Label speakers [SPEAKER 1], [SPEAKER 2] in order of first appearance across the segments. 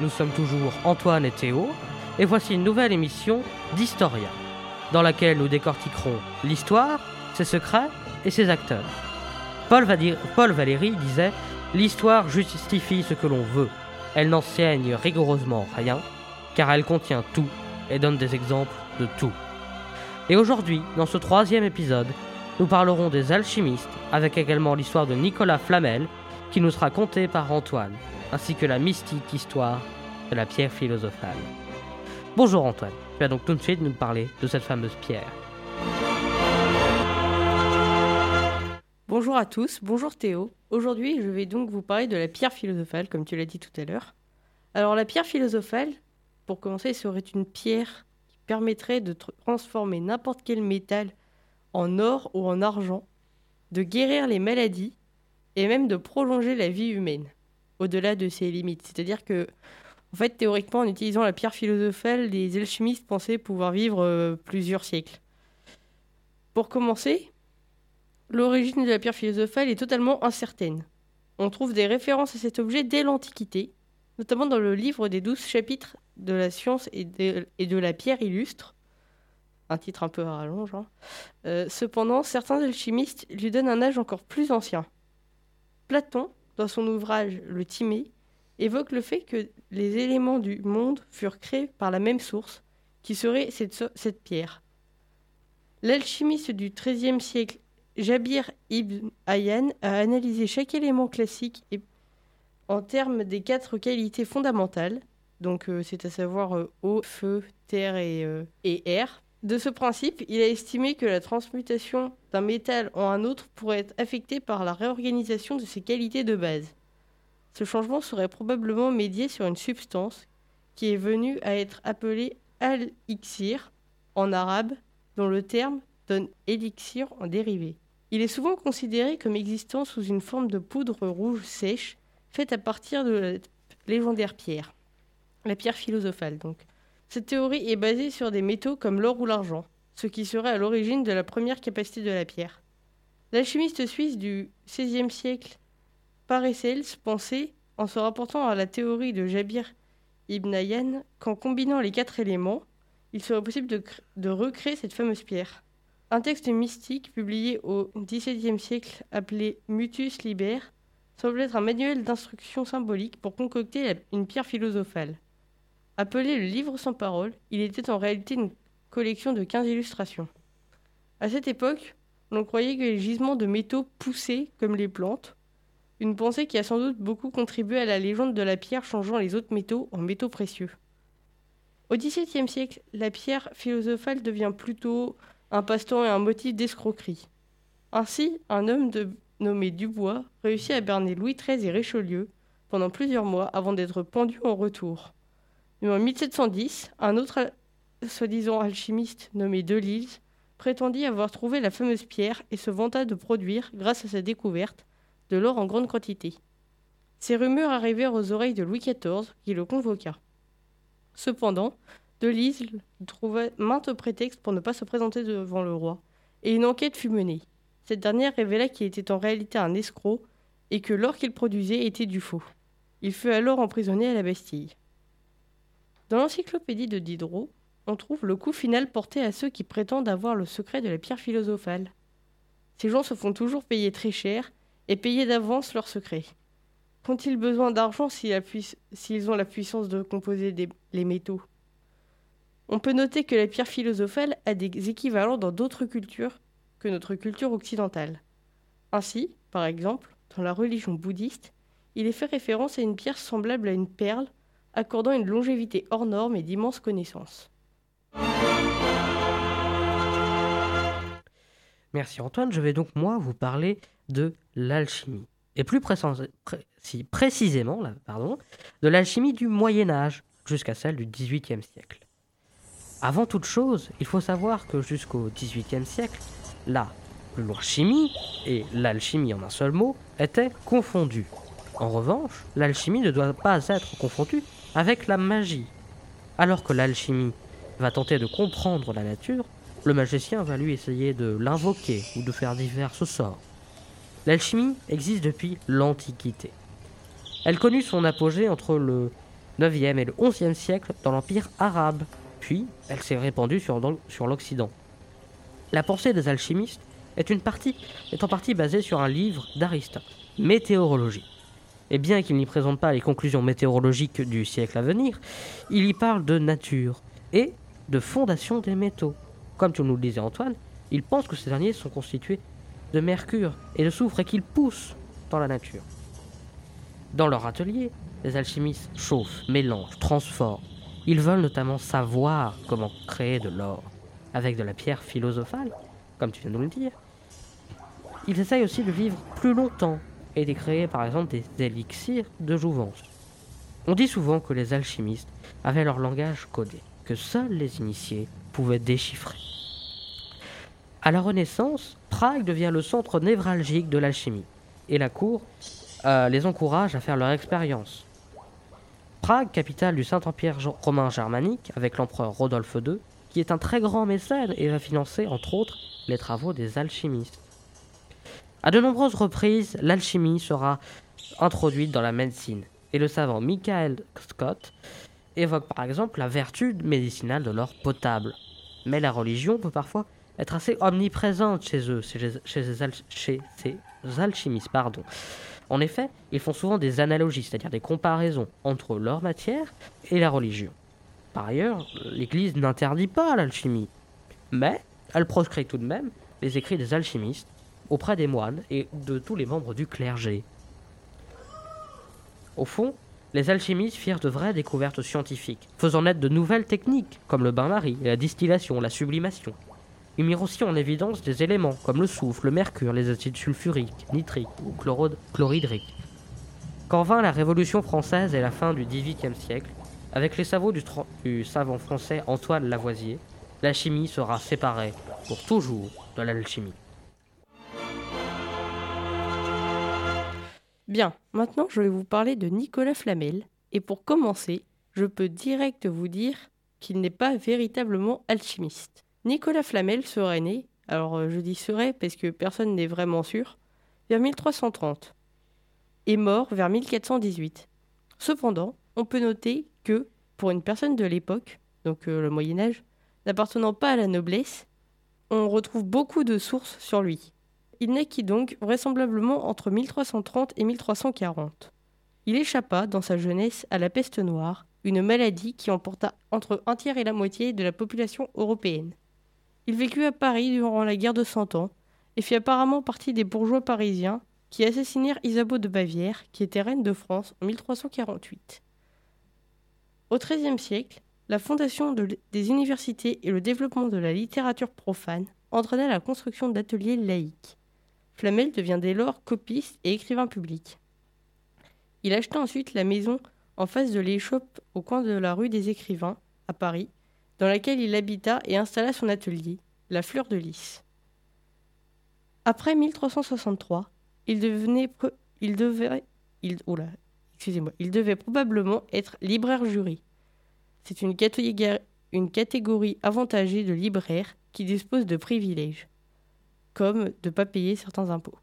[SPEAKER 1] nous sommes toujours Antoine et Théo, et voici une nouvelle émission d'Historia, dans laquelle nous décortiquerons l'histoire, ses secrets et ses acteurs. Paul, Paul Valéry disait L'histoire justifie ce que l'on veut, elle n'enseigne rigoureusement rien, car elle contient tout et donne des exemples de tout. Et aujourd'hui, dans ce troisième épisode, nous parlerons des alchimistes, avec également l'histoire de Nicolas Flamel, qui nous sera contée par Antoine, ainsi que la mystique histoire de la pierre philosophale. Bonjour Antoine, tu vas donc tout de suite nous parler de cette fameuse pierre.
[SPEAKER 2] Bonjour à tous, bonjour Théo. Aujourd'hui, je vais donc vous parler de la pierre philosophale, comme tu l'as dit tout à l'heure. Alors, la pierre philosophale, pour commencer, serait une pierre qui permettrait de transformer n'importe quel métal en or ou en argent, de guérir les maladies et même de prolonger la vie humaine au-delà de ses limites. C'est-à-dire que, en fait, théoriquement, en utilisant la pierre philosophale, les alchimistes pensaient pouvoir vivre euh, plusieurs siècles. Pour commencer, l'origine de la pierre philosophale est totalement incertaine. On trouve des références à cet objet dès l'Antiquité, notamment dans le livre des douze chapitres de la science et de, la pierre illustre, un titre un peu à rallonge. Hein. Euh, cependant, certains alchimistes lui donnent un âge encore plus ancien. Platon, dans son ouvrage Le Timée, évoque le fait que les éléments du monde furent créés par la même source, qui serait cette, pierre. L'alchimiste du XIIIe siècle, Jabir ibn Hayyan, a analysé chaque élément classique en termes des quatre qualités fondamentales, donc euh, c'est à savoir euh, eau, feu, terre et, euh, et air, de ce principe, il a estimé que la transmutation d'un métal en un autre pourrait être affectée par la réorganisation de ses qualités de base. Ce changement serait probablement médié sur une substance qui est venue à être appelée al-iksir en arabe, dont le terme donne élixir en dérivé. Il est souvent considéré comme existant sous une forme de poudre rouge sèche faite à partir de la légendaire pierre, la pierre philosophale donc. Cette théorie est basée sur des métaux comme l'or ou l'argent, ce qui serait à l'origine de la première capacité de la pierre. L'alchimiste suisse du XVIe siècle, Paracels, pensait, en se rapportant à la théorie de Jabir ibn Hayyan, qu'en combinant les quatre éléments, il serait possible de, de, recréer cette fameuse pierre. Un texte mystique publié au XVIIe siècle appelé Mutus Liber semble être un manuel d'instruction symbolique pour concocter une pierre philosophale. Appelé le livre sans parole, il était en réalité une collection de 15 illustrations. À cette époque, l'on croyait que les gisements de métaux poussaient comme les plantes, une pensée qui a sans doute beaucoup contribué à la légende de la pierre changeant les autres métaux en métaux précieux. Au XVIIe siècle, la pierre philosophale devient plutôt un passe-temps et un motif d'escroquerie. Ainsi, un homme nommé Dubois réussit à berner Louis XIII et Richelieu pendant plusieurs mois avant d'être pendu en retour. Mais en 1710, un autre soi-disant alchimiste nommé Delille prétendit avoir trouvé la fameuse pierre et se vanta de produire, grâce à sa découverte, de l'or en grande quantité. Ces rumeurs arrivèrent aux oreilles de Louis XIV, qui le convoqua. Cependant, Delille trouva maintes prétextes pour ne pas se présenter devant le roi, et une enquête fut menée. Cette dernière révéla qu'il était en réalité un escroc et que l'or qu'il produisait était du faux. Il fut alors emprisonné à la Bastille. Dans l'encyclopédie de Diderot, on trouve le coup final porté à ceux qui prétendent avoir le secret de la pierre philosophale. Ces gens se font toujours payer très cher et payer d'avance leur secret. Qu'ont-ils besoin d'argent s'ils ont la puissance de composer les métaux? On peut noter que la pierre philosophale a des équivalents dans d'autres cultures que notre culture occidentale. Ainsi, par exemple, dans la religion bouddhiste, il est fait référence à une pierre semblable à une perle accordant une longévité hors norme et d'immenses connaissances.
[SPEAKER 1] Merci Antoine, je vais donc moi vous parler de l'alchimie. Et plus précisément de l'alchimie du Moyen Âge jusqu'à celle du XVIIIe siècle. Avant toute chose, il faut savoir que jusqu'au XVIIIe siècle, la chimie et l'alchimie en un seul mot étaient confondues. En revanche, l'alchimie ne doit pas être confondue avec la magie. Alors que l'alchimie va tenter de comprendre la nature, le magicien va lui essayer de l'invoquer ou de faire divers sorts. L'alchimie existe depuis l'Antiquité. Elle connut son apogée entre le 9e et le 11e siècle dans l'Empire arabe, puis elle s'est répandue sur, l'Occident. La pensée des alchimistes est en partie basée sur un livre d'Aristote, Météorologie. Et bien qu'il n'y présente pas les conclusions météorologiques du siècle à venir, il y parle de nature et de fondation des métaux. Comme tu nous le disais Antoine, il pense que ces derniers sont constitués de mercure et de soufre et qu'ils poussent dans la nature. Dans leur atelier, les alchimistes chauffent, mélangent, transforment. Ils veulent notamment savoir comment créer de l'or avec de la pierre philosophale, comme tu viens de nous le dire. Ils essayent aussi de vivre plus longtemps et de créer par exemple des élixirs de jouvence. On dit souvent que les alchimistes avaient leur langage codé, que seuls les initiés pouvaient déchiffrer. À la Renaissance, Prague devient le centre névralgique de l'alchimie, et la cour euh, les encourage à faire leur expérience. Prague, capitale du Saint-Empire romain germanique, avec l'empereur Rodolphe II, qui est un très grand mécène et va financer, entre autres, les travaux des alchimistes. À de nombreuses reprises, l'alchimie sera introduite dans la médecine, et le savant Michael Scott évoque par exemple la vertu médicinale de l'or potable. Mais la religion peut parfois être assez omniprésente chez eux, chez, ces alchimistes. Pardon. En effet, ils font souvent des analogies, c'est-à-dire des comparaisons entre leur matière et la religion. Par ailleurs, l'Église n'interdit pas l'alchimie, mais elle proscrit tout de même les écrits des alchimistes auprès des moines et de tous les membres du clergé. Au fond, les alchimistes firent de vraies découvertes scientifiques, faisant naître de nouvelles techniques, comme le bain-marie, la distillation, la sublimation. Ils mirent aussi en évidence des éléments comme le soufre, le mercure, les acides sulfuriques, nitriques ou chlorhydriques. Quand vint la Révolution française et la fin du XVIIIe siècle, avec les savots du, du savant français Antoine Lavoisier, la chimie sera séparée pour toujours de l'alchimie.
[SPEAKER 2] Bien, maintenant je vais vous parler de Nicolas Flamel. Et pour commencer, je peux direct vous dire qu'il n'est pas véritablement alchimiste. Nicolas Flamel serait né, alors euh, je dis serait parce que personne n'est vraiment sûr, vers 1330 et mort vers 1418. Cependant, on peut noter que, pour une personne de l'époque, donc euh, le Moyen Âge, n'appartenant pas à la noblesse, on retrouve beaucoup de sources sur lui. Il naquit donc vraisemblablement entre 1330 et 1340. Il échappa, dans sa jeunesse, à la peste noire, une maladie qui emporta entre un tiers et la moitié de la population européenne. Il vécut à Paris durant la guerre de Cent Ans et fit apparemment partie des bourgeois parisiens qui assassinèrent Isabeau de Bavière, qui était reine de France en 1348. Au XIIIe siècle, la fondation des universités et le développement de la littérature profane entraîna la construction d'ateliers laïques. Flamel devient dès lors copiste et écrivain public. Il acheta ensuite la maison en face de l'échoppe au coin de la rue des Écrivains, à Paris, dans laquelle il habita et installa son atelier, la Fleur de Lys. Après 1363, il devait probablement être libraire jury. C'est une, une catégorie avantagée de libraires qui dispose de privilèges comme de ne pas payer certains impôts.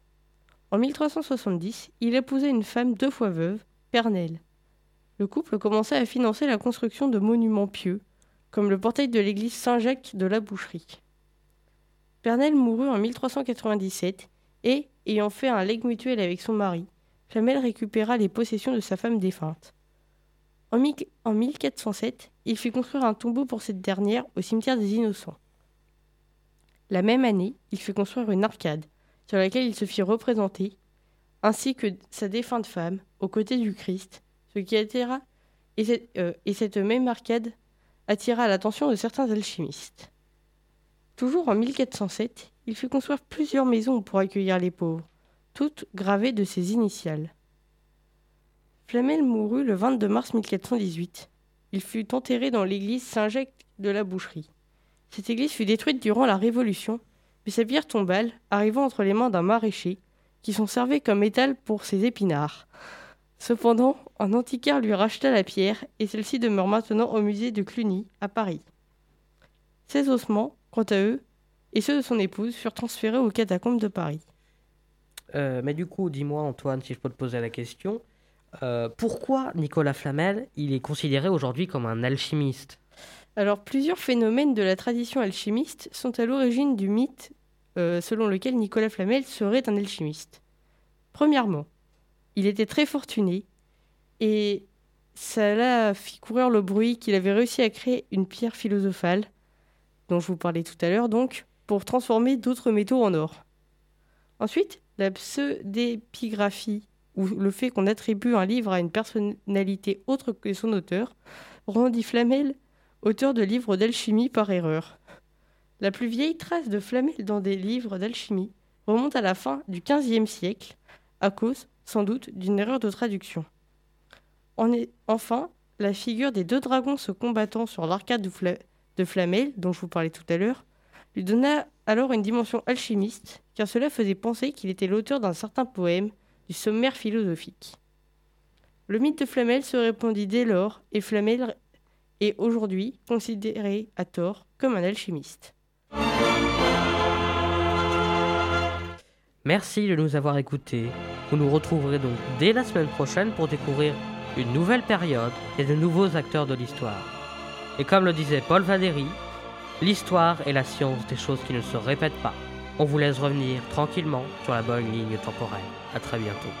[SPEAKER 2] En 1370, il épousa une femme deux fois veuve, Pernelle. Le couple commença à financer la construction de monuments pieux, comme le portail de l'église Saint-Jacques de la Boucherie. Pernelle mourut en 1397 et, ayant fait un legs mutuel avec son mari, Flamel récupéra les possessions de sa femme défunte. En, en 1407, il fit construire un tombeau pour cette dernière au cimetière des Innocents. La même année, il fit construire une arcade, sur laquelle il se fit représenter, ainsi que sa défunte femme, aux côtés du Christ, ce qui attira, et cette, euh, et cette même arcade attira l'attention de certains alchimistes. Toujours en 1407, il fit construire plusieurs maisons pour accueillir les pauvres, toutes gravées de ses initiales. Flamel mourut le 22 mars 1418. Il fut enterré dans l'église Saint-Jacques de la Boucherie. Cette église fut détruite durant la Révolution, mais sa pierre tombale arrivant entre les mains d'un maraîcher, qui s'en servait comme métal pour ses épinards. Cependant, un antiquaire lui racheta la pierre et celle-ci demeure maintenant au musée de Cluny, à Paris. Ses ossements, quant à eux, et ceux de son épouse furent transférés aux catacombes de Paris.
[SPEAKER 1] Euh, mais du coup, dis-moi Antoine, si je peux te poser la question, Euh, pourquoi Nicolas Flamel il est considéré aujourd'hui comme un alchimiste?
[SPEAKER 2] Alors, plusieurs phénomènes de la tradition alchimiste sont à l'origine du mythe euh, selon lequel Nicolas Flamel serait un alchimiste. Premièrement, il était très fortuné et ça l'a fait courir le bruit qu'il avait réussi à créer une pierre philosophale, dont je vous parlais tout à l'heure, donc, pour transformer d'autres métaux en or. Ensuite, la pseudépigraphie, ou le fait qu'on attribue un livre à une personnalité autre que son auteur, rendit Flamel auteur de livres d'alchimie par erreur. La plus vieille trace de Flamel dans des livres d'alchimie remonte à la fin du XVe siècle, à cause, sans doute, d'une erreur de traduction. enfin, la figure des deux dragons se combattant sur l'arcade de, Flamel, dont je vous parlais tout à l'heure, lui donna alors une dimension alchimiste, car cela faisait penser qu'il était l'auteur d'un certain poème du sommaire philosophique. Le mythe de Flamel se répandit dès lors, et Flamel est aujourd'hui considéré à tort comme un alchimiste.
[SPEAKER 1] Merci de nous avoir écoutés. Vous nous retrouverez donc dès la semaine prochaine pour découvrir une nouvelle période et de nouveaux acteurs de l'histoire. Et comme le disait Paul Valéry, l'histoire est la science des choses qui ne se répètent pas. On vous laisse revenir tranquillement sur la bonne ligne temporelle. À très bientôt.